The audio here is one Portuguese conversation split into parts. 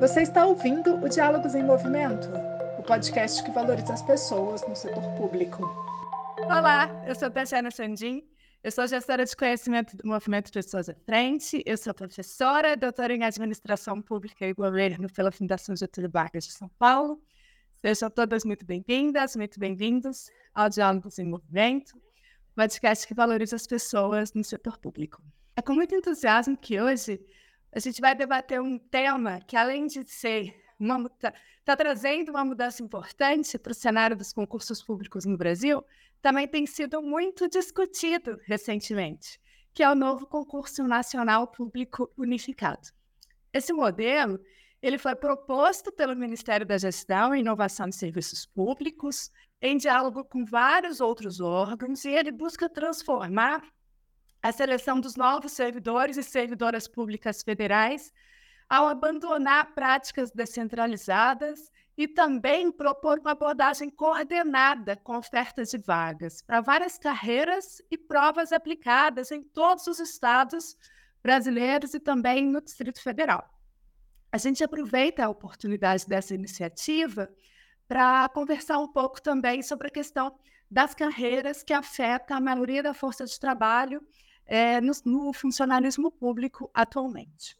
Você está ouvindo o Diálogos em Movimento, o podcast que valoriza as pessoas no setor público. Olá, eu sou Tatiana Sandim, eu sou gestora de conhecimento do Movimento Pessoas à Frente, eu sou professora, doutora em Administração Pública e Governo pela Fundação Getúlio Vargas de São Paulo. Sejam todas muito bem-vindas, muito bem-vindos ao Diálogos em Movimento, podcast que valoriza as pessoas no setor público. É com muito entusiasmo que hoje a gente vai debater um tema que, além de ser está tá trazendo uma mudança importante para o cenário dos concursos públicos no Brasil, também tem sido muito discutido recentemente, que é o novo concurso nacional público unificado. Esse modelo ele foi proposto pelo Ministério da Gestão e Inovação de Serviços Públicos, em diálogo com vários outros órgãos, e ele busca transformar a seleção dos novos servidores e servidoras públicas federais, ao abandonar práticas descentralizadas e também propor uma abordagem coordenada com ofertas de vagas para várias carreiras e provas aplicadas em todos os estados brasileiros e também no Distrito Federal. A gente aproveita a oportunidade dessa iniciativa para conversar um pouco também sobre a questão das carreiras que afeta a maioria da força de trabalho é, no, no, funcionalismo público atualmente.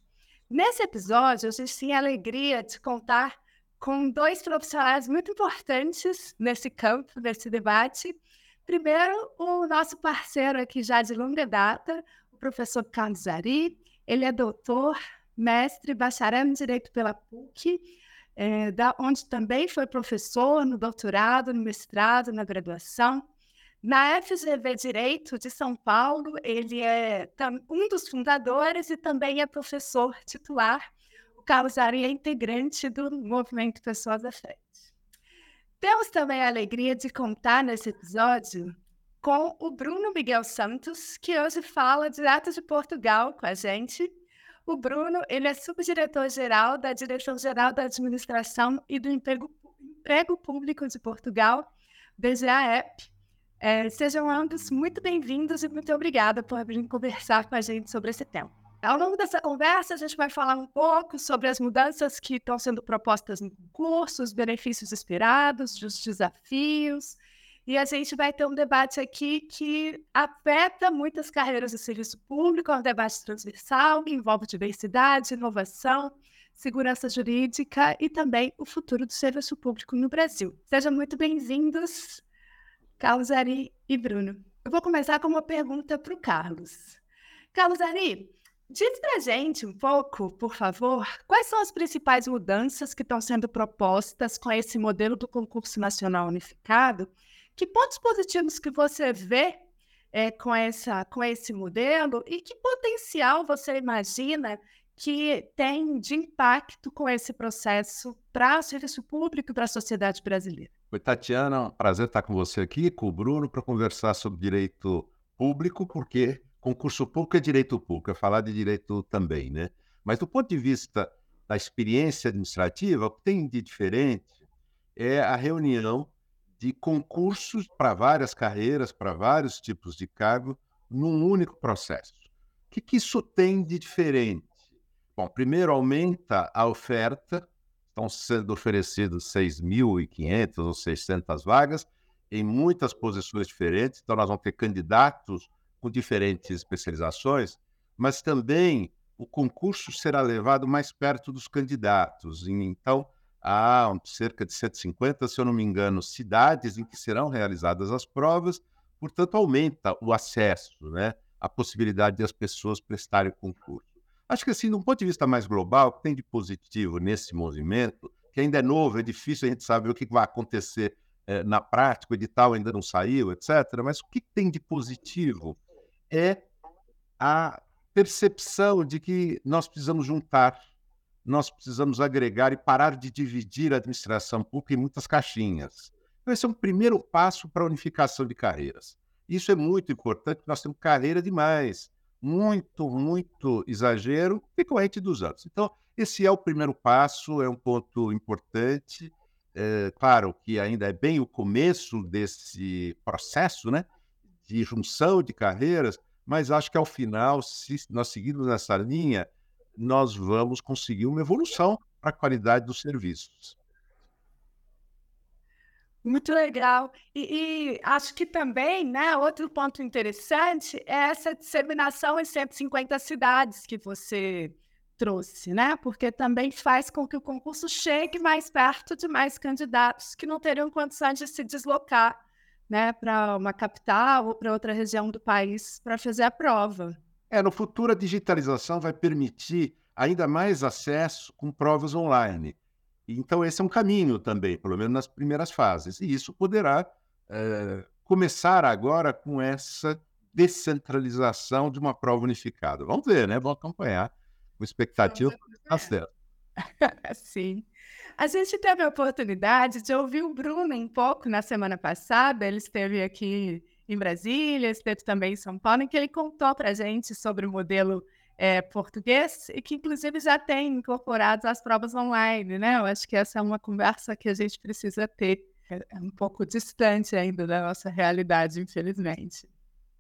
Nesse episódio, a gente tem a alegria de contar com dois profissionais muito importantes nesse campo, nesse debate. Primeiro, o nosso parceiro aqui já de longa data, o professor Carlos Ari. Ele é doutor, mestre, bacharel em Direito pela PUC, é, da, onde também foi professor no doutorado, no mestrado, na graduação. Na FGV Direito de São Paulo, ele é um dos fundadores e também é professor titular. O Carlos Ari é integrante do Movimento Pessoas à Frente. Temos também a alegria de contar nesse episódio com o Bruno Miguel Santos, que hoje fala direto de Portugal com a gente. O Bruno, ele é subdiretor-geral da Direção-Geral da Administração e do Emprego, Emprego Público de Portugal, DGAEP, é, sejam ambos muito bem-vindos e muito obrigada por vir conversar com a gente sobre esse tema. Ao longo dessa conversa, a gente vai falar um pouco sobre as mudanças que estão sendo propostas no concurso, os benefícios esperados, os desafios, e a gente vai ter um debate aqui que afeta muitas carreiras do serviço público, é um debate transversal, que envolve diversidade, inovação, segurança jurídica e também o futuro do serviço público no Brasil. Sejam muito bem-vindos Carlos Ari e Bruno. Eu vou começar com uma pergunta para o Carlos. Carlos Ari, diz para gente um pouco, por favor, quais são as principais mudanças que estão sendo propostas com esse modelo do concurso nacional unificado? Que pontos positivos que você vê é, com, essa, com esse modelo e que potencial você imagina que tem de impacto com esse processo para o serviço público e para a sociedade brasileira? Oi, Tatiana, prazer estar com você aqui, com o Bruno, para conversar sobre direito público, porque concurso público é direito público, é falar de direito também, né? Mas do ponto de vista da experiência administrativa, o que tem de diferente é a reunião de concursos para várias carreiras, para vários tipos de cargo, num único processo. O que, que isso tem de diferente? Bom, primeiro aumenta a oferta estão sendo oferecidos 6.500 ou 600 vagas em muitas posições diferentes. Então, nós vamos ter candidatos com diferentes especializações, mas também o concurso será levado mais perto dos candidatos. Então, há cerca de 150, se eu não me engano, cidades em que serão realizadas as provas, portanto, aumenta o acesso, né? a possibilidade de as pessoas prestarem concurso. Acho que, assim, de um ponto de vista mais global, o que tem de positivo nesse movimento, que ainda é novo, é difícil a gente saber o que vai acontecer é, na prática, o edital ainda não saiu, etc. Mas o que tem de positivo é a percepção de que nós precisamos juntar, nós precisamos agregar e parar de dividir a administração pública em muitas caixinhas. Então, esse é um primeiro passo para a unificação de carreiras. Isso é muito importante, nós temos carreira demais muito, muito exagero decorrente dos anos. Então, esse é o primeiro passo, é um ponto importante. É, claro que ainda é bem o começo desse processo né, de junção de carreiras, mas acho que ao final, se nós seguirmos nessa linha, nós vamos conseguir uma evolução para a qualidade dos serviços. Muito legal. E, e, acho que também, né, outro ponto interessante é essa disseminação em 150 cidades que você trouxe, né? Porque também faz com que o concurso chegue mais perto de mais candidatos que não teriam condições de se deslocar, né, para uma capital ou para outra região do país para fazer a prova. É, no futuro a digitalização vai permitir ainda mais acesso com provas online. Então, esse é um caminho também, pelo menos nas primeiras fases. E isso poderá é, começar agora com essa descentralização de uma prova unificada. Vamos ver, né? Vamos acompanhar com expectativa está certo. Sim. A gente teve a oportunidade de ouvir o Bruno um pouco na semana passada. Ele esteve aqui em Brasília, esteve também em São Paulo, em que ele contou para a gente sobre o modelo é, português e que, inclusive, já tem incorporado as provas online, né? Eu acho que essa é uma conversa que a gente precisa ter. É, é um pouco distante ainda da nossa realidade, infelizmente.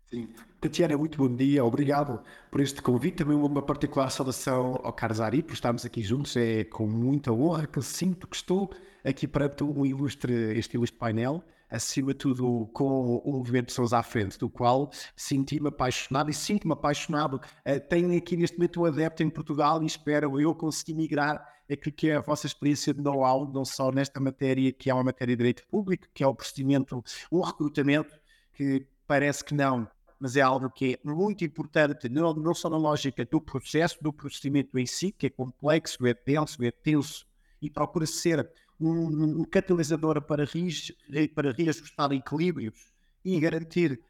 Sim. Tatiana, muito bom dia, obrigado por este convite. Também uma particular saudação ao Carlos Ari, por estarmos aqui juntos. É com muita honra que sinto que estou aqui perante um ilustre, este ilustre painel acima de tudo com o movimento de pessoas à frente, do qual senti-me apaixonado e sinto-me apaixonado. Uh, tenho aqui neste momento um adepto em Portugal e espero eu conseguir migrar aquilo que é a vossa experiência de know-how, não só nesta matéria, que é uma matéria de direito público, que é o procedimento, o recrutamento, que parece que não, mas é algo que é muito importante, não, não só na lógica do processo, do procedimento em si, que é complexo, é denso, é tenso, e procura ser um, um catalisador para, para reajustar equilíbrios e garantir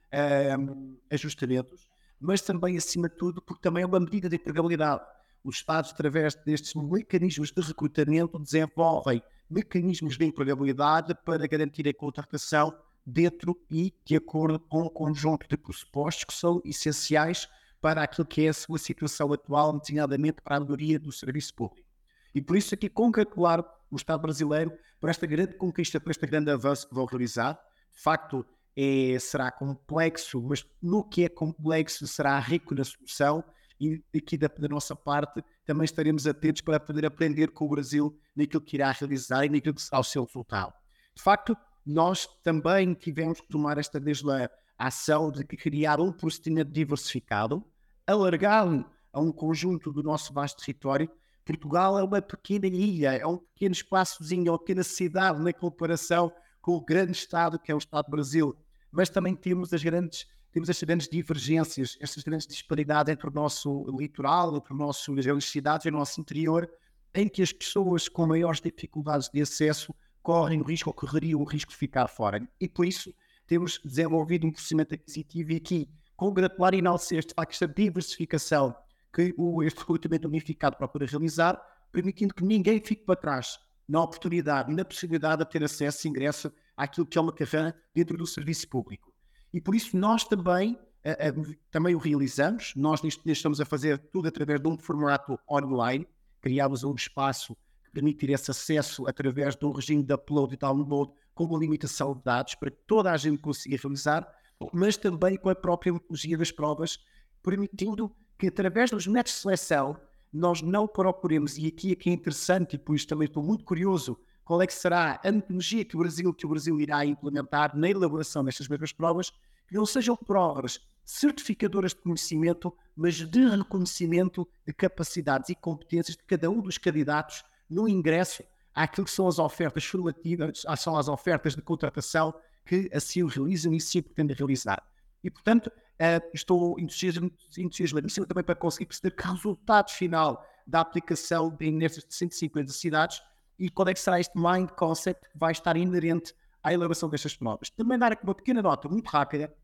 um, ajustamentos, mas também, acima de tudo, porque também é uma medida de empregabilidade. Os Estados, através destes mecanismos de recrutamento, desenvolvem mecanismos de empregabilidade para garantir a contratação dentro e de acordo com um conjunto de pressupostos que são essenciais para aquilo que é a sua situação atual, designadamente para a melhoria do serviço público. E por isso aqui congratular o Estado brasileiro por esta grande conquista, por este grande avanço que vão realizar. De facto, é, será complexo, mas no que é complexo será rico na solução e aqui da, da, nossa parte também estaremos atentos para poder aprender com o Brasil naquilo que irá realizar e naquilo que será o seu resultado. De facto, nós também tivemos que tomar esta desde a ação de criar um procedimento diversificado, alargado a um conjunto do nosso vasto território, Portugal é uma pequena ilha, é um pequeno espaçozinho, é uma pequena cidade na comparação com o grande Estado que é o Estado do Brasil. Mas também temos as grandes, temos as grandes divergências, estas grandes disparidades entre o nosso litoral, entre o nosso, as grandes cidades e o nosso interior, em que as pessoas com maiores dificuldades de acesso correm o risco ou correriam o risco de ficar fora. E por isso temos desenvolvido um procedimento aquisitivo e aqui congratular e enaltecer de facto esta diversificação que o, este recrutamento unificado procura realizar, permitindo que ninguém fique para trás na oportunidade e na possibilidade de ter acesso e ingresso àquilo que é uma carreira dentro do serviço público. E por isso nós também, uh, uh, também o realizamos, nós neste estamos a fazer tudo através de um formato online, criámos um espaço que permitir esse acesso através de um regime de upload e download com uma limitação de dados para que toda a gente consiga realizar, mas também com a própria metodologia das provas, permitindo que através dos métodos de seleção nós não procuremos, e aqui é que é interessante, e por isso também estou muito curioso, qual é que será a metodologia que o Brasil, que o Brasil irá implementar na elaboração destas mesmas provas, que não sejam provas certificadoras de conhecimento, mas de reconhecimento de capacidades e competências de cada um dos candidatos no ingresso àquilo que são as ofertas formativas, são as ofertas de contratação que assim o realizam e se pretendem realizar. E, portanto, Uh, estou entusiasmadíssimo também para conseguir perceber que resultado final da aplicação nestas 150 cidades e qual é que será este mind concept que vai estar inerente à elaboração destas provas. Também dar aqui uma pequena nota muito rápida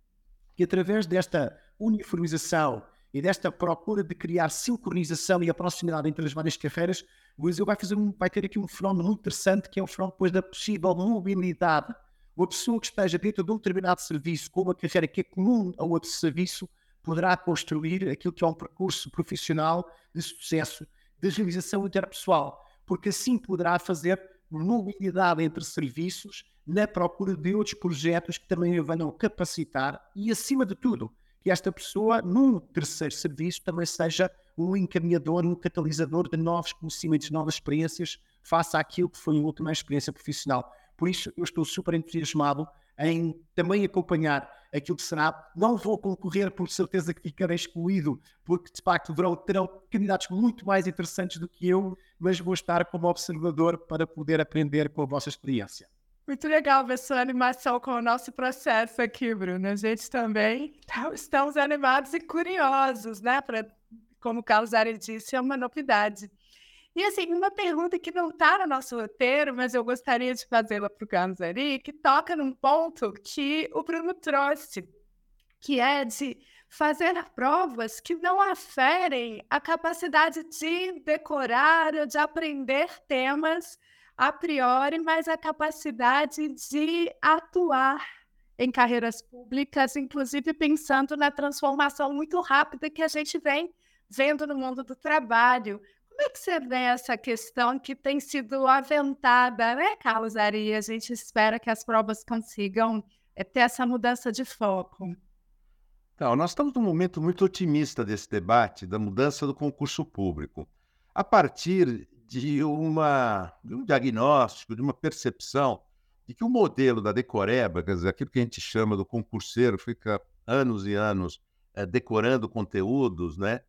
que através desta uniformização e desta procura de criar sincronização e a proximidade entre as várias carreiras, o Brasil vai, fazer um, vai ter aqui um fenómeno muito interessante que é o fenómeno depois da possível mobilidade uma pessoa que esteja dentro de um determinado serviço, com uma carreira que é comum a outro serviço, poderá construir aquilo que é um percurso profissional de sucesso, de realização interpessoal, porque assim poderá fazer mobilidade entre serviços na procura de outros projetos que também o venham capacitar e, acima de tudo, que esta pessoa, num terceiro serviço, também seja um encaminhador, um catalisador de novos conhecimentos, novas experiências, face àquilo que foi a última experiência profissional. Por isso, eu estou super entusiasmado em também acompanhar aquilo que será. Não vou concorrer, por certeza que ficarei excluído, porque de facto terão, terão candidatos muito mais interessantes do que eu, mas vou estar como observador para poder aprender com a vossa experiência. Muito legal ver sua animação com o nosso processo aqui, Bruno. A gente também tá, estamos animados e curiosos, né? Pra, como o Carlos Ari disse, é uma novidade. E assim, uma pergunta que não está no nosso roteiro, mas eu gostaria de fazê-la para o Carlos Ari, que toca num ponto que o Bruno trouxe, que é de fazer provas que não aferem a capacidade de decorar ou de aprender temas a priori, mas a capacidade de atuar em carreiras públicas, inclusive pensando na transformação muito rápida que a gente vem vendo no mundo do trabalho. Como é que você vê essa questão que tem sido aventada, né, Carlos Ari? A gente espera que as provas consigam eh, ter essa mudança de foco. Então, nós estamos num momento muito otimista desse debate da mudança do concurso público. A partir de, uma, de um diagnóstico, de uma percepção de que o modelo da decoreba, quer dizer, aquilo que a gente chama do concurseiro, fica anos e anos é, decorando conteúdos, né?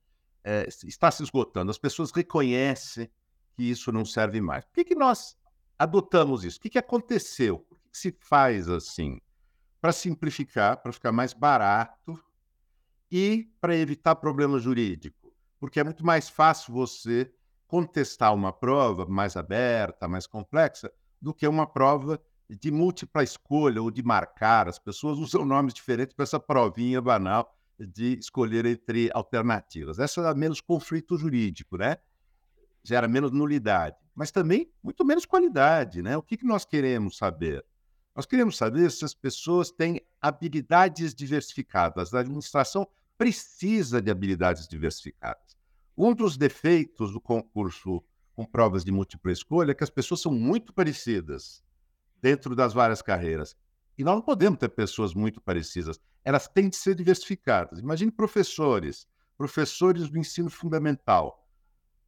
É, está se esgotando. As pessoas reconhecem que isso não serve mais. Por que, que nós adotamos isso? O que, que aconteceu? Por que, que se faz assim? Para simplificar, para ficar mais barato e para evitar problema jurídico. Porque é muito mais fácil você contestar uma prova mais aberta, mais complexa, do que uma prova de múltipla escolha ou de marcar. As pessoas usam nomes diferentes para essa provinha banal de escolher entre alternativas. Essa dá menos conflito jurídico, né? Gera menos nulidade, mas também muito menos qualidade, né? O que, que nós queremos saber? Nós queremos saber se as pessoas têm habilidades diversificadas. A administração precisa de habilidades diversificadas. Um dos defeitos do concurso com provas de múltipla escolha é que as pessoas são muito parecidas dentro das várias carreiras. E nós não podemos ter pessoas muito parecidas. Elas têm de ser diversificadas. Imagine professores, professores do ensino fundamental.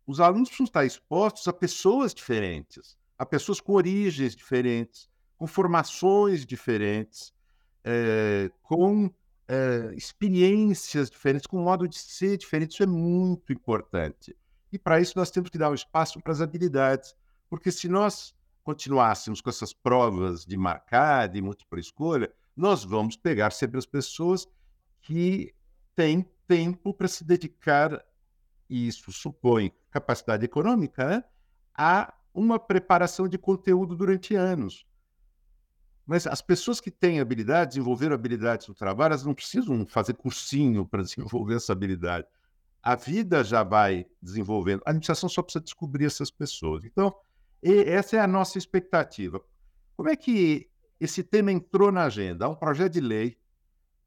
Os alunos precisam estar expostos a pessoas diferentes, a pessoas com origens diferentes, com formações diferentes, é, com é, experiências diferentes, com modo de ser diferente. Isso é muito importante. E para isso nós temos que dar um espaço para as habilidades, porque se nós continuássemos com essas provas de marcar, de múltipla escolha, nós vamos pegar sempre as pessoas que têm tempo para se dedicar, e isso supõe capacidade econômica, né, a uma preparação de conteúdo durante anos. Mas as pessoas que têm habilidade, desenvolveram habilidades no trabalho, elas não precisam fazer cursinho para desenvolver essa habilidade. A vida já vai desenvolvendo. A administração só precisa descobrir essas pessoas. Então, essa é a nossa expectativa. Como é que esse tema entrou na agenda? Há um projeto de lei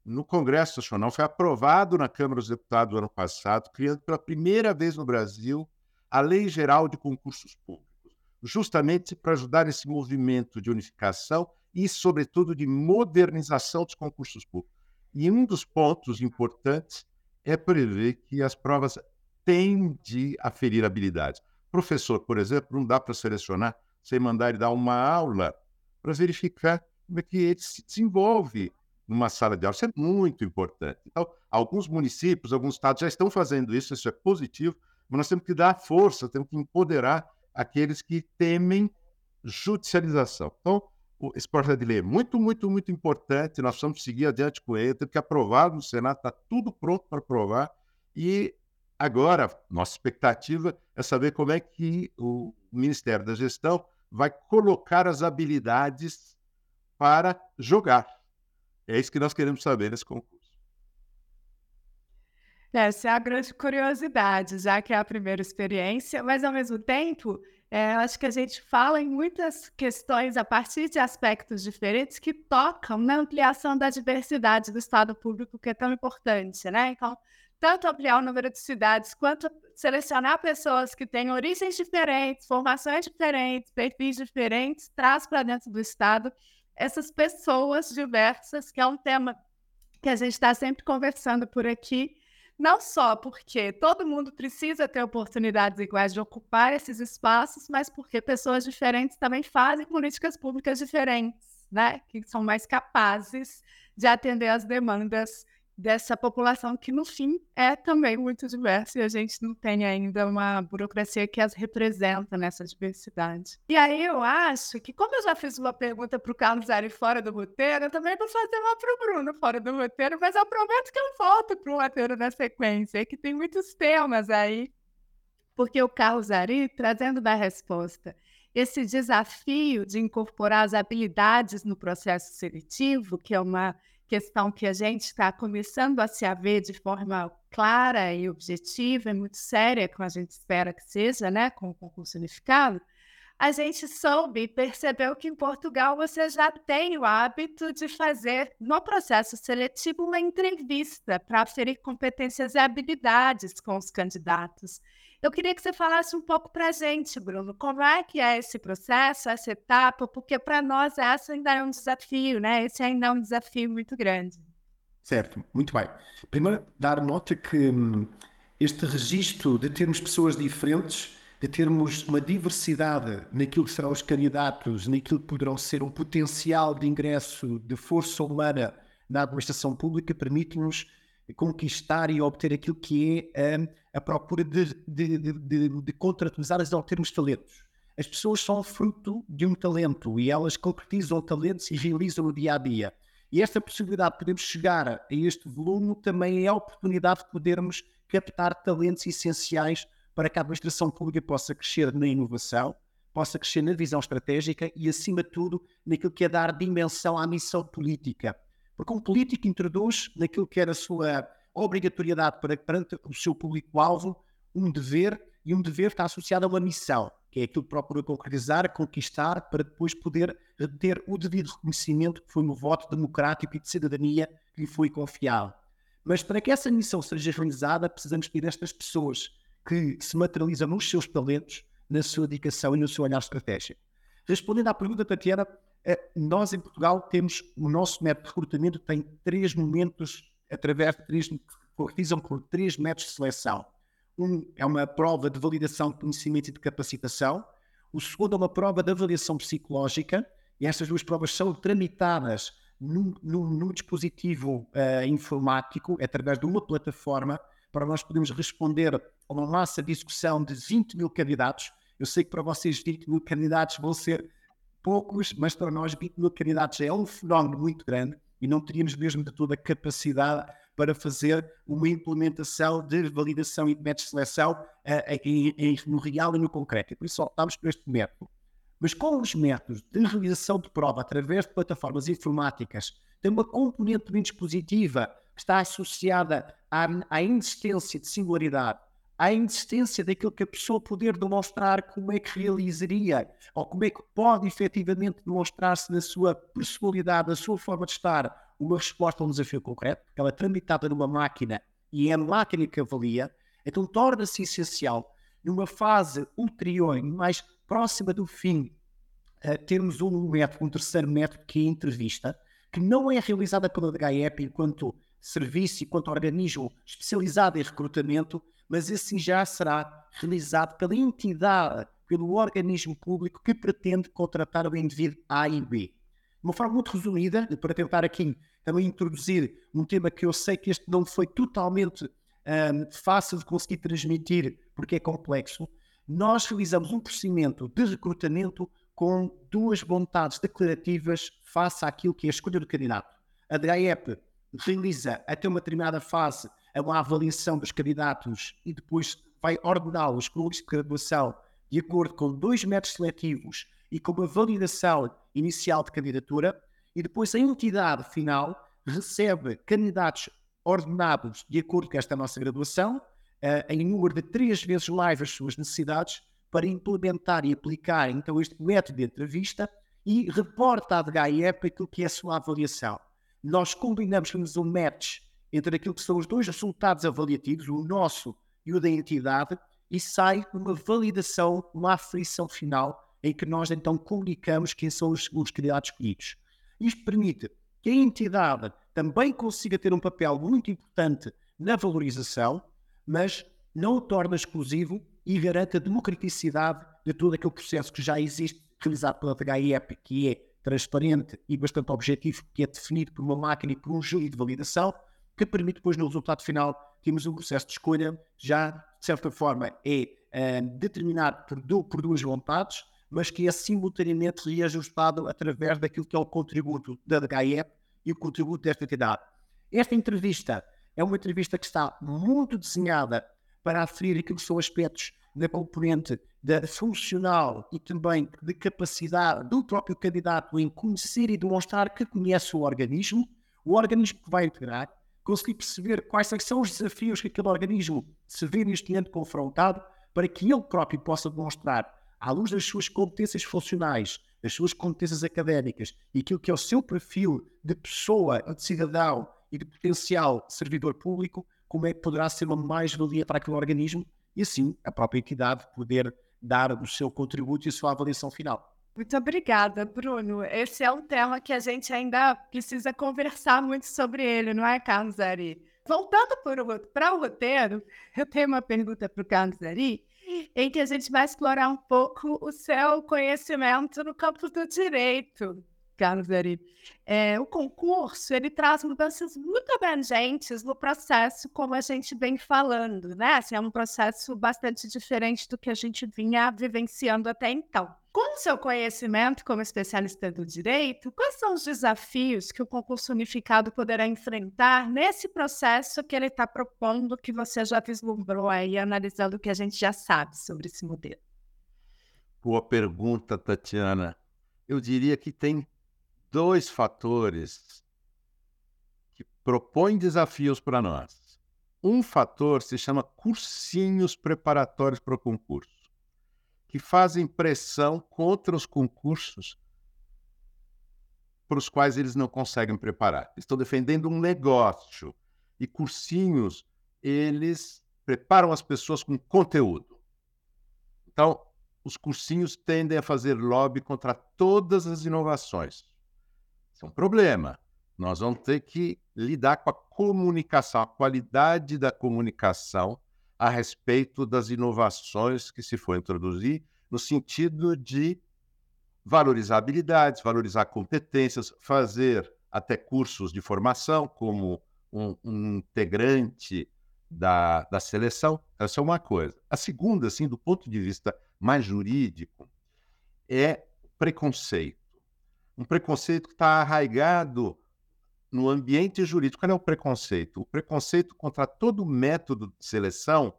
no Congresso Nacional, foi aprovado na Câmara dos Deputados no ano passado, criando pela primeira vez no Brasil a Lei Geral de Concursos Públicos, justamente para ajudar nesse movimento de unificação e, sobretudo, de modernização dos concursos públicos. E um dos pontos importantes é prever que as provas têm de aferir habilidades. Professor, por exemplo, não dá para selecionar sem mandar ele dar uma aula para verificar como é que ele se desenvolve numa sala de aula. Isso é muito importante. Então, alguns municípios, alguns estados já estão fazendo isso, isso é positivo, mas nós temos que dar força, temos que empoderar aqueles que temem judicialização. Então, esse projeto de lei é muito, muito, muito importante. Nós precisamos seguir adiante com ele, temos que aprovar no Senado, está tudo pronto para aprovar. E Agora, nossa expectativa é saber como é que o Ministério da Gestão vai colocar as habilidades para jogar. É isso que nós queremos saber nesse concurso. Essa é a grande curiosidade, já que é a primeira experiência, mas ao mesmo tempo, é, acho que a gente fala em muitas questões a partir de aspectos diferentes que tocam na ampliação da diversidade do Estado público, que é tão importante, né? Então, tanto ampliar o número de cidades, quanto selecionar pessoas que têm origens diferentes, formações diferentes, perfis diferentes, traz para dentro do Estado essas pessoas diversas, que é um tema que a gente está sempre conversando por aqui, não só porque todo mundo precisa ter oportunidades iguais de ocupar esses espaços, mas porque pessoas diferentes também fazem políticas públicas diferentes, né? Que são mais capazes de atender às demandas dessa população que, no fim, é também muito diversa e a gente não tem ainda uma burocracia que as representa nessa diversidade. E aí eu acho que, como eu já fiz uma pergunta para o Carlos Ari fora do roteiro, eu também vou fazer uma para o Bruno fora do roteiro, mas eu prometo que eu volto para o roteiro na sequência, que tem muitos temas aí, porque o Carlos Ari, trazendo da resposta, esse desafio de incorporar as habilidades no processo seletivo, que é uma questão que a gente está começando a se haver de forma clara e objetiva, e muito séria, como a gente espera que seja, né, com o concurso unificado, a gente soube e percebeu que em Portugal você já tem o hábito de fazer, no processo seletivo, uma entrevista para aferir competências e habilidades com os candidatos. Eu queria que você falasse um pouco para a gente, Bruno, como é que é esse processo, essa etapa, porque para nós essa ainda é um desafio, né? Esse ainda é um desafio muito grande. Certo, muito bem. Primeiro, dar nota que hum, este registro de termos pessoas diferentes, de termos uma diversidade naquilo que serão os candidatos, naquilo que poderão ser um potencial de ingresso de força humana na administração pública, permite-nos conquistar e obter aquilo que é a, a procura de, de, de, de contratualizar e obtermos talentos. As pessoas são fruto de um talento e elas concretizam talentos e realizam no dia a dia. E esta possibilidade de podermos chegar a este volume também é a oportunidade de podermos captar talentos essenciais para que a administração pública possa crescer na inovação, possa crescer na visão estratégica e, acima de tudo, naquilo que é dar dimensão à missão política porque um político introduz naquilo que era a sua obrigatoriedade para, perante o seu público-alvo um dever, e um dever está associado a uma missão, que é aquilo que procura concretizar, conquistar, para depois poder ter o devido reconhecimento que foi no voto democrático e de cidadania que lhe foi confiado. Mas para que essa missão seja realizada, precisamos ter estas pessoas que se materializam nos seus talentos, na sua dedicação e no seu olhar estratégico. Respondendo à pergunta, Tatiana, é, nós em Portugal temos o nosso método de recrutamento tem três momentos através de três concretizam por três métodos de seleção. Um é uma prova de validação de conhecimento e de capacitação. O segundo é uma prova de avaliação psicológica. E estas duas provas são tramitadas num, num, num dispositivo uh, informático, através de uma plataforma, para nós podermos responder a uma massa de discussão de 20 mil candidatos. Eu sei que para vocês 20 mil candidatos vão ser poucos, mas para nós 20 mil candidatos é um fenómeno muito grande e não teríamos mesmo de toda a capacidade para fazer uma implementação de validação e de métodos de seleção uh, em, em, no real e no concreto. E por isso optámos por este método. Mas com os métodos de realização de prova através de plataformas informáticas, tem uma componente bem dispositiva que está associada à, à inexistência de singularidade à insistência daquilo que a pessoa poder demonstrar como é que realizaria ou como é que pode efetivamente demonstrar-se na sua personalidade, na sua forma de estar, uma resposta a um desafio concreto, ela é tramitada numa máquina e é a máquina que avalia, então torna-se essencial, numa fase ulterior, mais próxima do fim, uh, termos um método, um terceiro método que é a entrevista, que não é realizada pela DHEP enquanto serviço e quanto organismo especializado em recrutamento, mas esse já será realizado pela entidade, pelo organismo público que pretende contratar o indivíduo A e B. De uma forma muito resumida, para tentar aqui também introduzir um tema que eu sei que este não foi totalmente um, fácil de conseguir transmitir, porque é complexo, nós realizamos um procedimento de recrutamento com duas vontades declarativas face àquilo que é a escolha do candidato. A DAEP realiza até uma determinada fase é uma avaliação dos candidatos e depois vai ordená-los com de graduação de acordo com dois métodos seletivos e com uma validação inicial de candidatura, e depois a entidade final recebe candidatos ordenados de acordo com esta nossa graduação, uh, em número de três vezes mais as suas necessidades, para implementar e aplicar então este método de entrevista e reporta à DHIEP aquilo que é a sua avaliação. Nós combinamos, temos um match entre aquilo que são os dois resultados avaliativos, o nosso e o da entidade, e sai uma validação, uma aflição final, em que nós então comunicamos quem são os, os candidatos escolhidos. Isto permite que a entidade também consiga ter um papel muito importante na valorização, mas não o torna exclusivo e garante a democraticidade de todo aquele processo que já existe, realizado pela HIEP, que é transparente e bastante objetivo, que é definido por uma máquina e por um júri de validação, que permite depois, no resultado final, termos um processo de escolha já, de certa forma, é uh, determinado por, por duas vontades, mas que é simultaneamente reajustado através daquilo que é o contributo da HIEP e o contributo desta entidade. Esta entrevista é uma entrevista que está muito desenhada para aferir aquilo que são aspectos da componente da funcional e também de capacidade do próprio candidato em conhecer e demonstrar que conhece o organismo, o organismo que vai integrar, conseguir perceber quais são os desafios que aquele organismo se vê neste momento confrontado, para que ele próprio possa demonstrar, à luz das suas competências funcionais, das suas competências académicas e aquilo que é o seu perfil de pessoa, de cidadão e de potencial servidor público, como é que poderá ser uma mais-valia para aquele organismo e assim a própria entidade poder dar o seu contributo e a sua avaliação final. Muito obrigada, Bruno. Esse é um tema que a gente ainda precisa conversar muito sobre ele, não é, Carlos Ari? Voltando para o roteiro, eu tenho uma pergunta para o Carlos Ari, em que a gente vai explorar um pouco o seu conhecimento no campo do direito. Carlos Ari. É, o concurso ele traz mudanças muito abrangentes no processo, como a gente vem falando, né? Assim, é um processo bastante diferente do que a gente vinha vivenciando até então. Com o seu conhecimento como especialista do direito, quais são os desafios que o concurso unificado poderá enfrentar nesse processo que ele está propondo, que você já vislumbrou aí, analisando o que a gente já sabe sobre esse modelo? Boa pergunta, Tatiana. Eu diria que tem dois fatores que propõem desafios para nós. Um fator se chama cursinhos preparatórios para o concurso, que fazem pressão contra os concursos para os quais eles não conseguem preparar. Estão defendendo um negócio e cursinhos eles preparam as pessoas com conteúdo. Então, os cursinhos tendem a fazer lobby contra todas as inovações. Isso é um problema. Nós vamos ter que lidar com a comunicação, a qualidade da comunicação a respeito das inovações que se for introduzir, no sentido de valorizar habilidades, valorizar competências, fazer até cursos de formação como um, um integrante da, da seleção. Essa é uma coisa. A segunda, assim, do ponto de vista mais jurídico, é preconceito um preconceito que está arraigado no ambiente jurídico. Qual é o preconceito? O preconceito contra todo método de seleção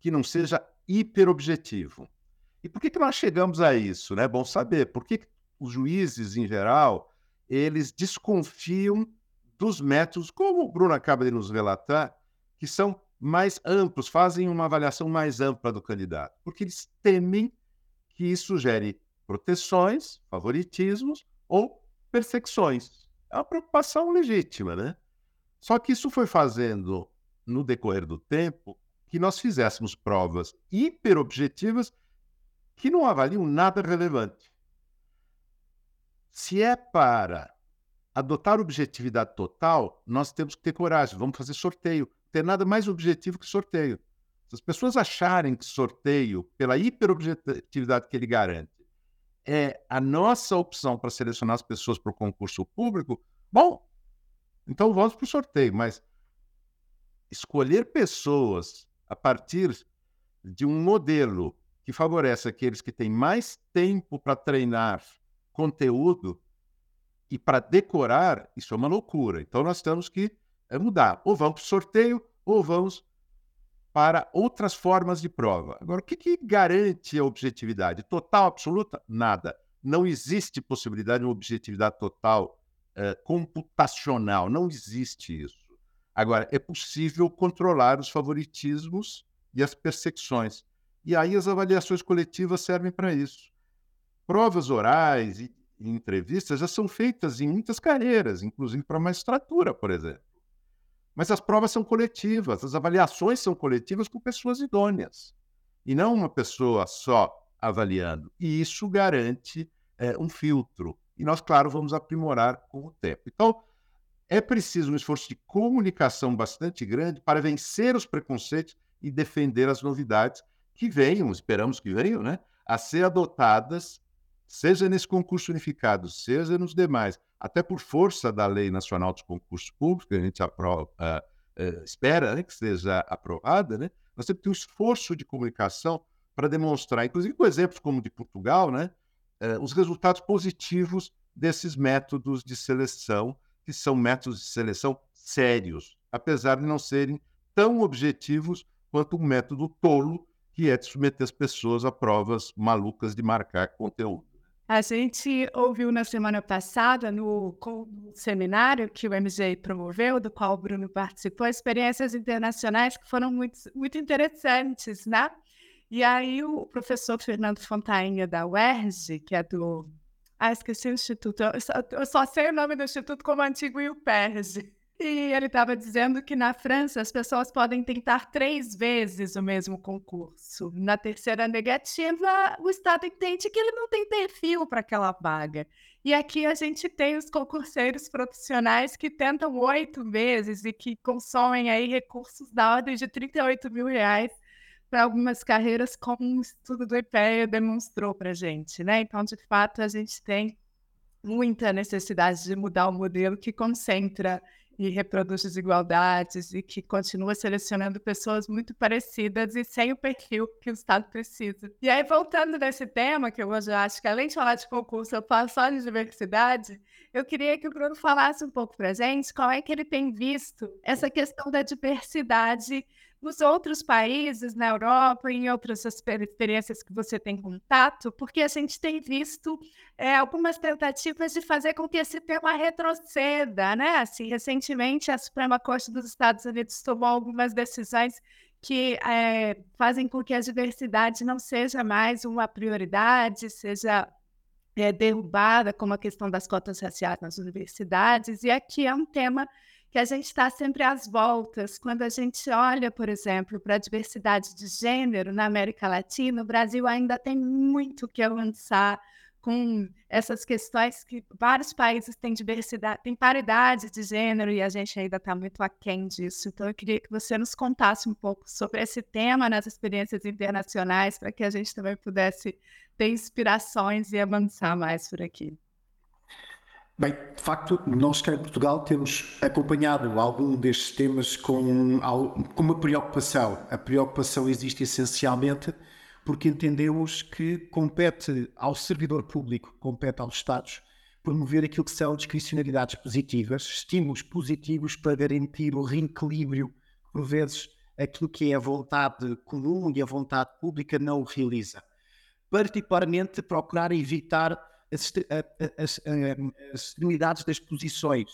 que não seja hiperobjetivo. E por que, que nós chegamos a isso? É né? bom saber. Por que, que os juízes, em geral, eles desconfiam dos métodos, como o Bruno acaba de nos relatar, que são mais amplos, fazem uma avaliação mais ampla do candidato, porque eles temem que isso gere proteções, favoritismos ou perseguições. É uma preocupação legítima, né? Só que isso foi fazendo, no decorrer do tempo, que nós fizéssemos provas hiperobjetivas que não avaliam nada relevante. Se é para adotar objetividade total, nós temos que ter coragem. Vamos fazer sorteio. Não tem nada mais objetivo que sorteio. Se as pessoas acharem que sorteio, pela hiperobjetividade que ele garante, é a nossa opção para selecionar as pessoas para o concurso público, bom, então vamos para o sorteio. Mas escolher pessoas a partir de um modelo que favorece aqueles que têm mais tempo para treinar conteúdo e para decorar, isso é uma loucura. Então nós temos que eh, mudar. Ou vamos para o sorteio, ou vamos para outras formas de prova. Agora, o que, que garante a objetividade? Total, absoluta? Nada. Não existe possibilidade de uma objetividade total eh, computacional. Não existe isso. Agora, é possível controlar os favoritismos e as perseguições. E aí as avaliações coletivas servem para isso. Provas orais e, entrevistas já são feitas em muitas carreiras, inclusive para magistratura, por exemplo. Mas as provas são coletivas, as avaliações são coletivas com pessoas idôneas, e não uma pessoa só avaliando. E isso garante é, um filtro. E nós, claro, vamos aprimorar com o tempo. Então, é preciso um esforço de comunicação bastante grande para vencer os preconceitos e defender as novidades que venham, esperamos que venham, né, a ser adotadas, seja nesse concurso unificado, seja nos demais, até por força da Lei Nacional dos Concursos Públicos, que a gente aprova, uh, uh, espera né, que seja aprovada, né, nós temos que ter um esforço de comunicação para demonstrar, inclusive com exemplos como de Portugal, né, uh, os resultados positivos desses métodos de seleção, que são métodos de seleção sérios, apesar de não serem tão objetivos quanto um método tolo, que é de submeter as pessoas a provas malucas de marcar conteúdo. A gente ouviu na semana passada, no, seminário que o MG promoveu, do qual o Bruno participou, experiências internacionais que foram muito, muito interessantes, né? E aí o professor Fernando Fontainha, da UERJ, que é do... Ah, esqueci o instituto. Eu só, eu só sei o nome do instituto como antigo IUPERJ. E ele estava dizendo que na França as pessoas podem tentar três vezes o mesmo concurso. Na terceira negativa, o Estado entende que ele não tem perfil para aquela vaga. E aqui a gente tem os concurseiros profissionais que tentam oito vezes e que consomem aí recursos da ordem de 38 mil reais para algumas carreiras, como o estudo do IPEA demonstrou para a gente. Né? Então, de fato, a gente tem muita necessidade de mudar o modelo que concentra e reproduz desigualdades e que continua selecionando pessoas muito parecidas e sem o perfil que o Estado precisa. E aí, voltando nesse tema, que eu hoje acho que além de falar de concurso, eu falo só de diversidade, eu queria que o Bruno falasse um pouco para gente como é que ele tem visto essa questão da diversidade nos outros países, na Europa, em outras experiências que você tem contato, porque a gente tem visto é, algumas tentativas de fazer com que esse tema retroceda, né? Assim, recentemente a Suprema Corte dos Estados Unidos tomou algumas decisões que é, fazem com que a diversidade não seja mais uma prioridade, seja é, derrubada, como a questão das cotas raciais nas universidades, e aqui é um tema que a gente está sempre às voltas. Quando a gente olha, por exemplo, para a diversidade de gênero na América Latina, o Brasil ainda tem muito que avançar com essas questões que vários países têm diversidade, têm paridade de gênero e a gente ainda está muito aquém disso. Então, eu queria que você nos contasse um pouco sobre esse tema nas experiências internacionais, para que a gente também pudesse ter inspirações e avançar mais por aqui. Bem, de facto, nós cá em Portugal temos acompanhado algum destes temas com, com uma preocupação. A preocupação existe essencialmente porque entendemos que compete ao servidor público, compete aos Estados, promover aquilo que são discricionalidades positivas, estímulos positivos para garantir o reequilíbrio, por vezes aquilo que é a vontade comum e a vontade pública não o realiza. Particularmente procurar evitar as, as, as extremidades das posições.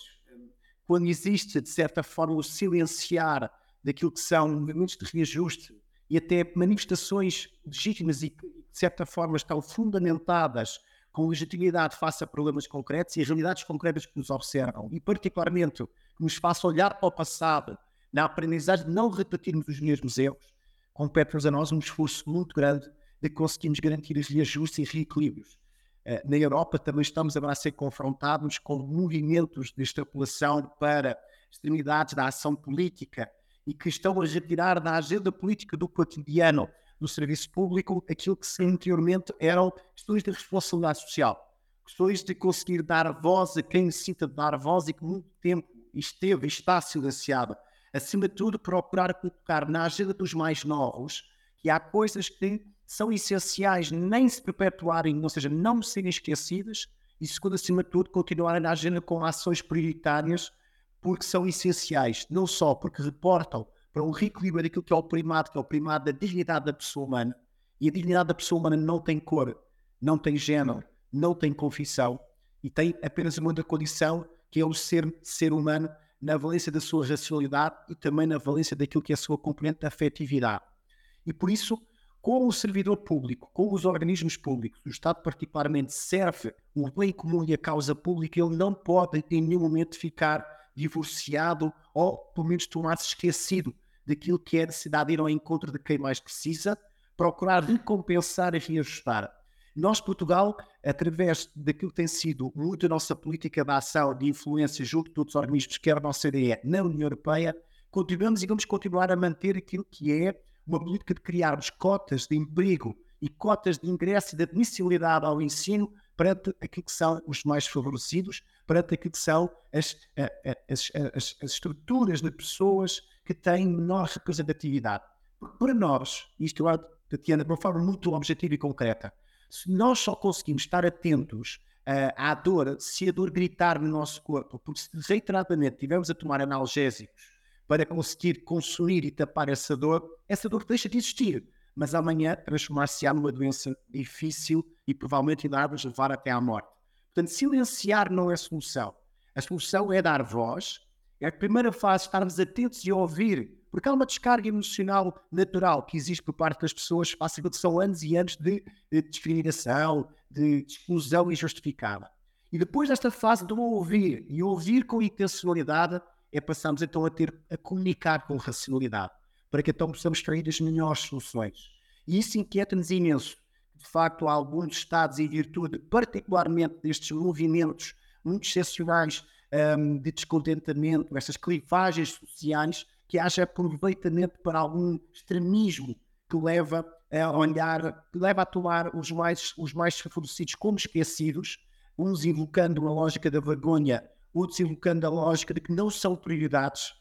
Quando existe, de certa forma, o silenciar daquilo que são movimentos de reajuste e até manifestações legítimas e de certa forma, estão fundamentadas com legitimidade face a problemas concretos e a realidades concretas que nos observam, e particularmente que nos faça olhar para o passado, na aprendizagem de não repetirmos os mesmos erros, compete-nos a nós um esforço muito grande de conseguirmos garantir os reajustes e reequilíbrios. Eh, na Europa também estamos agora a ser confrontados com movimentos de extrapolação para extremidades da ação política e que estão a retirar da agenda política do cotidiano do serviço público aquilo que anteriormente eram questões de responsabilidade social, questões de conseguir dar voz a quem necessita de dar voz e que muito tempo esteve e está silenciado. Acima de tudo, procurar colocar na agenda dos mais novos que há coisas que são essenciais nem se perpetuarem, ou seja, não serem esquecidas e, segundo, acima de tudo, continuarem na agenda com ações prioritárias porque são essenciais, não só porque reportam para um reequilíbrio daquilo que é o primado, que é o primado da dignidade da pessoa humana, e a dignidade da pessoa humana não tem cor, não tem género, não tem confissão, e tem apenas uma única condição, que é o ser ser humano na valência da sua racionalidade e também na valência daquilo que é a sua componente da afetividade. E por isso, como o servidor público, como os organismos públicos, o Estado particularmente serve o bem comum e a causa pública, ele não pode em nenhum momento ficar divorciado ou, pelo menos, tornar-se esquecido daquilo que é a necessidade de ir ao encontro de quem mais precisa, procurar recompensar e reajustar. Nós, Portugal, através daquilo que tem sido muito a nossa política de ação, de influência junto de outros organismos, quer a nossa ideia na União Europeia, continuamos e vamos continuar a manter aquilo que é uma política de criarmos cotas de emprego e cotas de ingresso e de admissibilidade ao ensino perante aquilo que são os mais favorecidos, perante aquilo que são as, as, as, as estruturas de pessoas que têm menor representatividade. Para nós, isto eu Tatiana, de uma forma muito objetiva e concreta, se nós só conseguimos estar atentos uh, à dor, se a dor gritar no nosso corpo, porque se reiteradamente estivermos a tomar analgésicos para conseguir consumir e tapar essa dor, essa dor deixa de existir. Mas amanhã transformar-se-á numa doença difícil e provavelmente irá nos levar até à morte. Portanto, silenciar não é solução. A solução é dar voz, é a primeira fase, estarmos atentos e ouvir, porque há uma descarga emocional natural que existe por parte das pessoas, passa que são anos e anos de, de discriminação, de exclusão injustificada. E depois desta fase do ouvir, e ouvir com intencionalidade, é passarmos então a ter a comunicar com racionalidade, para que então possamos extrair as melhores soluções. E isso inquieta-nos imenso. De facto, há alguns estados, em virtude particularmente destes movimentos muito excepcionais um, de descontentamento, essas clivagens sociais, que haja aproveitamento para algum extremismo que leva a olhar, que leva a tomar os mais, os mais favorecidos como esquecidos, uns invocando a lógica da vergonha, outros invocando a lógica de que não são prioridades,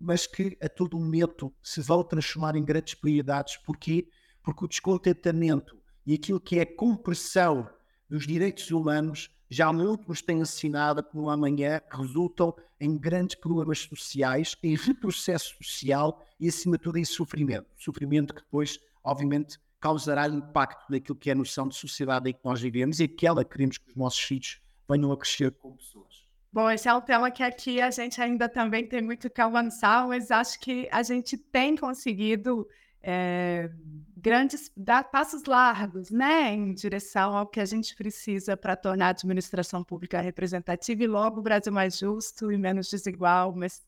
mas que a todo momento se vão transformar em grandes prioridades. Porquê? Porque o descontentamento e aquilo que é a compressão dos direitos humanos já muito nos tem ensinado que no amanhã resultam em grandes problemas sociais, em retrocesso social e, acima de tudo, em sofrimento. Sofrimento que depois, obviamente, causará impacto naquilo que é a noção de sociedade em que nós vivemos e aquela que queremos que os nossos filhos venham a crescer como pessoas. Bom, esse é um tema que aqui a gente ainda também tem muito que avançar, mas acho que a gente tem conseguido é, grandes, dar passos largos, né, em direção ao que a gente precisa para tornar a administração pública representativa e logo o Brasil mais justo e menos desigual, mas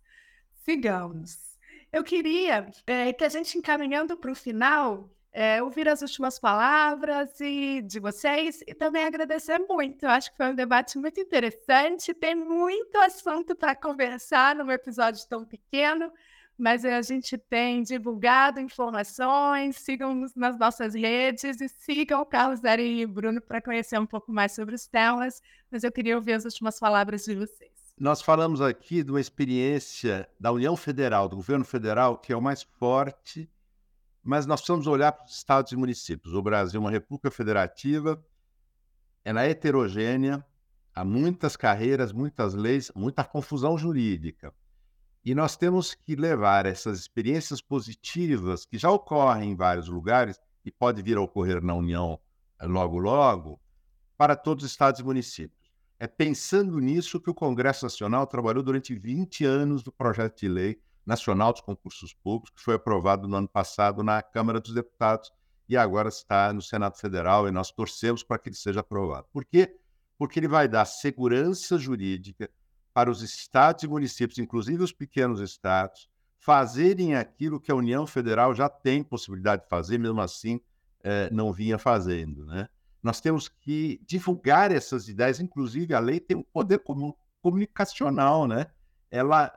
sigamos. Eu queria é, que a gente, encaminhando para o final, é, ouvir as últimas palavras e, de vocês e também agradecer muito. Eu acho que foi um debate muito interessante, tem muito assunto para conversar num episódio tão pequeno, mas a gente tem divulgado informações, sigam-nos nas nossas redes e sigam o Carlos Dari e Bruno para conhecer um pouco mais sobre os temas, mas eu queria ouvir as últimas palavras de vocês. Nós falamos aqui de uma experiência da União Federal, do governo federal, que é o mais forte, mas nós precisamos olhar para os estados e municípios. O Brasil é uma república federativa, ela é heterogênea, há muitas carreiras, muitas leis, muita confusão jurídica. E nós temos que levar essas experiências positivas, que já ocorrem em vários lugares e pode vir a ocorrer na União eh, logo, logo, para todos os estados e municípios. É pensando nisso que o Congresso Nacional trabalhou durante 20 anos no projeto de lei nacional dos concursos públicos, que foi aprovado no ano passado na Câmara dos Deputados e agora está no Senado Federal e nós torcemos para que ele seja aprovado. Por quê? Porque ele vai dar segurança jurídica para os estados e municípios, inclusive os pequenos estados, fazerem aquilo que a União Federal já tem possibilidade de fazer, mesmo assim eh, não vinha fazendo. Né? Nós temos que divulgar essas ideias, inclusive a lei tem um poder comunicacional, né? ela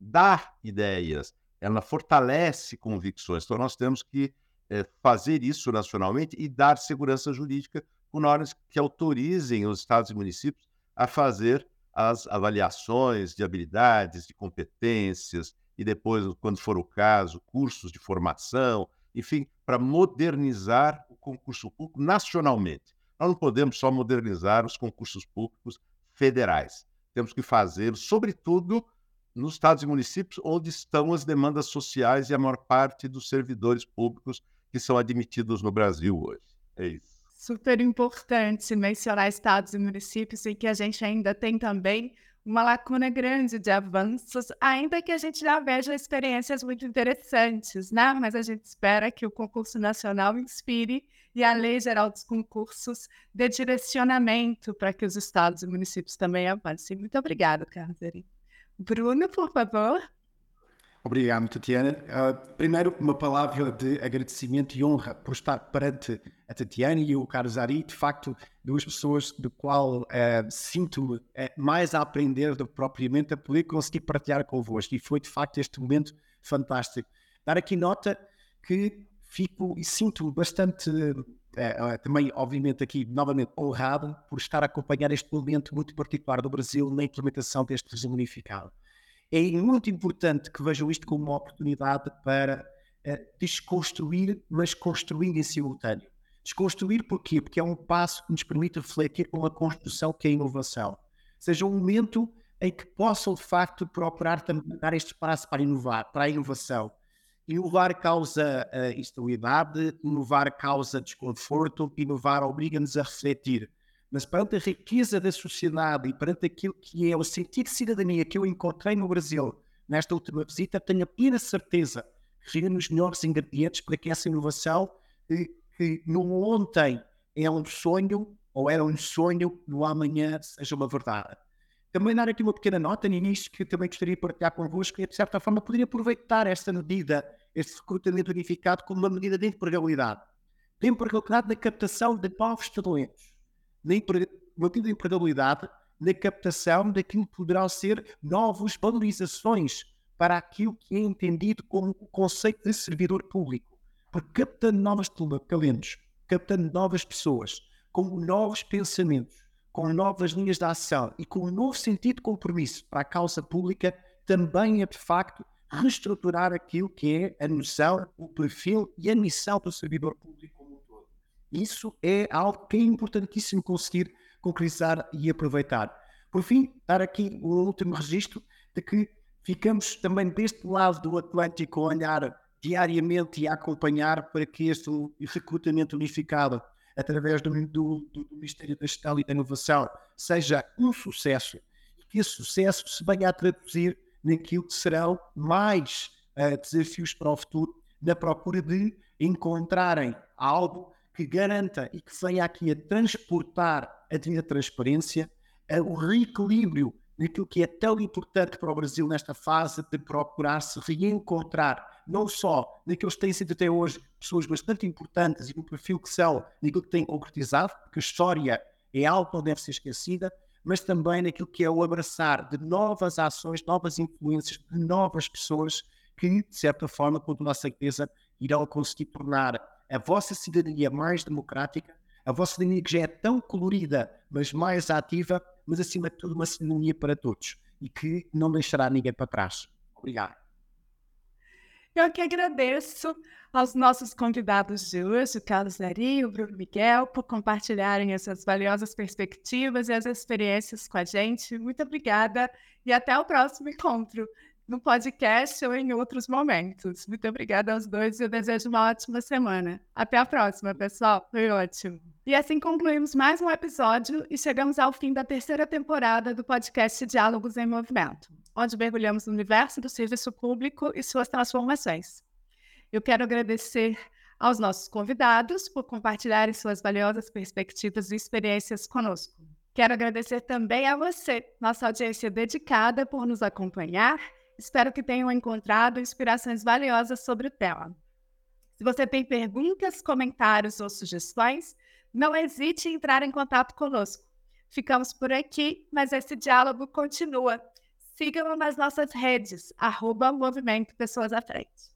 dá ideias, ela fortalece convicções. Então, nós temos que eh, fazer isso nacionalmente e dar segurança jurídica por normas que autorizem os estados e municípios a fazer as avaliações de habilidades, de competências, e depois, quando for o caso, cursos de formação, enfim, para modernizar o concurso público nacionalmente. Nós não podemos só modernizar os concursos públicos federais. Temos que fazer, sobretudo, nos estados e municípios onde estão as demandas sociais e a maior parte dos servidores públicos que são admitidos no Brasil hoje. É isso super importante mencionar estados e municípios e que a gente ainda tem também uma lacuna grande de avanços, ainda que a gente já veja experiências muito interessantes, né? Mas a gente espera que o concurso nacional inspire e a lei geral dos concursos dê direcionamento para que os estados e municípios também avancem. Muito obrigada, Carlos. Bruno, por favor. Obrigado, Tatiana. Uh, primeiro, uma palavra de agradecimento e honra por estar perante a Tatiana e o Carlos Ari, de facto, duas pessoas do qual uh, sinto uh, mais a aprender do que propriamente a poder conseguir partilhar convosco. E foi, de facto, este momento fantástico. Dar aqui nota que fico e sinto bastante, também, obviamente, aqui novamente honrado por estar a acompanhar este momento muito particular do Brasil na implementação deste regime unificado é muito importante que vejam isto como uma oportunidade para uh, desconstruir, mas construir em simultâneo. Desconstruir porquê? Porque é um passo que nos permite refletir com a construção que é a inovação. Seja um momento em que possam, de facto, procurar também dar este espaço para inovar, para a inovação. Inovar causa uh, instabilidade, inovar causa desconforto, inovar obriga-nos a refletir mas perante a riqueza da sociedade e perante aquilo que é o sentido de cidadania que eu encontrei no Brasil nesta última visita, tenho a plena certeza que reúne os melhores ingredientes para que essa inovação, que, que no ontem é um sonho, ou era um sonho, no amanhã seja uma verdade. Também dar aqui uma pequena nota no início que também gostaria de partilhar convosco, e de certa forma poderia aproveitar esta medida, este recrutamento unificado, como uma medida de empregabilidade. De empregabilidade na captação de novos talentos na relativa empregabilidade, na captação daquilo que poderão ser novas valorizações para aquilo que é entendido como o conceito de servidor público. Porque captando novos talentos, captando novas pessoas, com novos pensamentos, com novas linhas de ação e com um novo sentido de compromisso para a causa pública, também é de facto reestruturar aquilo que é a noção, o perfil e a missão do servidor público isso é algo que é importantíssimo conseguir concretizar e aproveitar. Por fim, dar aqui o último registro de que ficamos também deste lado do Atlântico a olhar diariamente e a acompanhar para que este recrutamento unificado através do, do, do Ministério da Gestão e da Inovação seja um sucesso e que esse sucesso se venha a traduzir naquilo que serão mais uh, desafios para o futuro na procura de encontrarem algo que garanta e que venha aqui a transportar a devida transparência, o reequilíbrio naquilo que é tão importante para o Brasil nesta fase de procurar se reencontrar, não só naqueles que têm sido até hoje pessoas bastante importantes e no perfil que são, naquilo que têm concretizado, porque a história é algo que não deve ser esquecida, mas também naquilo que é o abraçar de novas ações, novas influências, de novas pessoas que, de certa forma, com toda a certeza, irão conseguir tornar a vossa cidadania mais democrática, a vossa cidadania que já é tão colorida, mas mais ativa, mas acima de tudo uma cidadania para todos e que não deixará ninguém para trás. Obrigado. Eu que agradeço aos nossos convidados de hoje, Carlos Nari e o Bruno Miguel, por compartilharem essas valiosas perspectivas e as experiências com a gente. Muito obrigada e até o próximo encontro no podcast ou em outros momentos. Muito obrigada aos dois e eu desejo uma ótima semana. Até a próxima, pessoal. Foi ótimo. E assim concluímos mais um episódio e chegamos ao fim da terceira temporada do podcast Diálogos em Movimento, onde mergulhamos no universo do serviço público e suas transformações. Eu quero agradecer aos nossos convidados por compartilharem suas valiosas perspectivas e experiências conosco. Quero agradecer também a você, nossa audiência dedicada, por nos acompanhar Espero que tenham encontrado inspirações valiosas sobre o tema. Se você tem perguntas, comentários ou sugestões, não hesite em entrar em contato conosco. Ficamos por aqui, mas esse diálogo continua. Sigam nas nossas redes, arroba Movimento Pessoas à Frente.